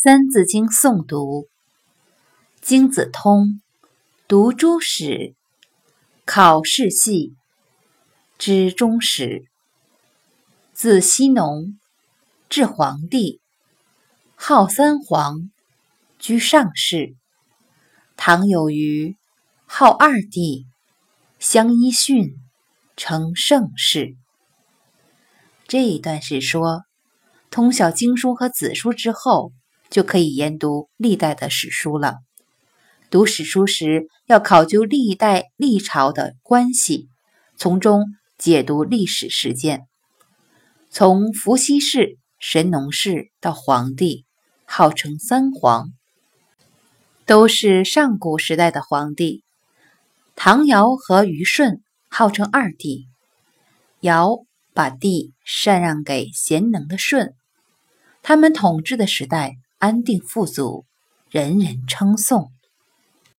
三字经诵读：经子通，读诸史，考世系，知终始。自羲农至黄帝，号三皇，居上世。唐有虞，号二帝，相揖逊，称盛世。这一段是说，通晓经书和子书之后。就可以研读历代的史书了。读史书时，要考究历代历朝的关系，从中解读历史事件。从伏羲氏、神农氏到黄帝，号称三皇，都是上古时代的皇帝。唐尧和虞舜号称二帝，尧把帝禅让给贤能的舜，他们统治的时代。安定富足，人人称颂。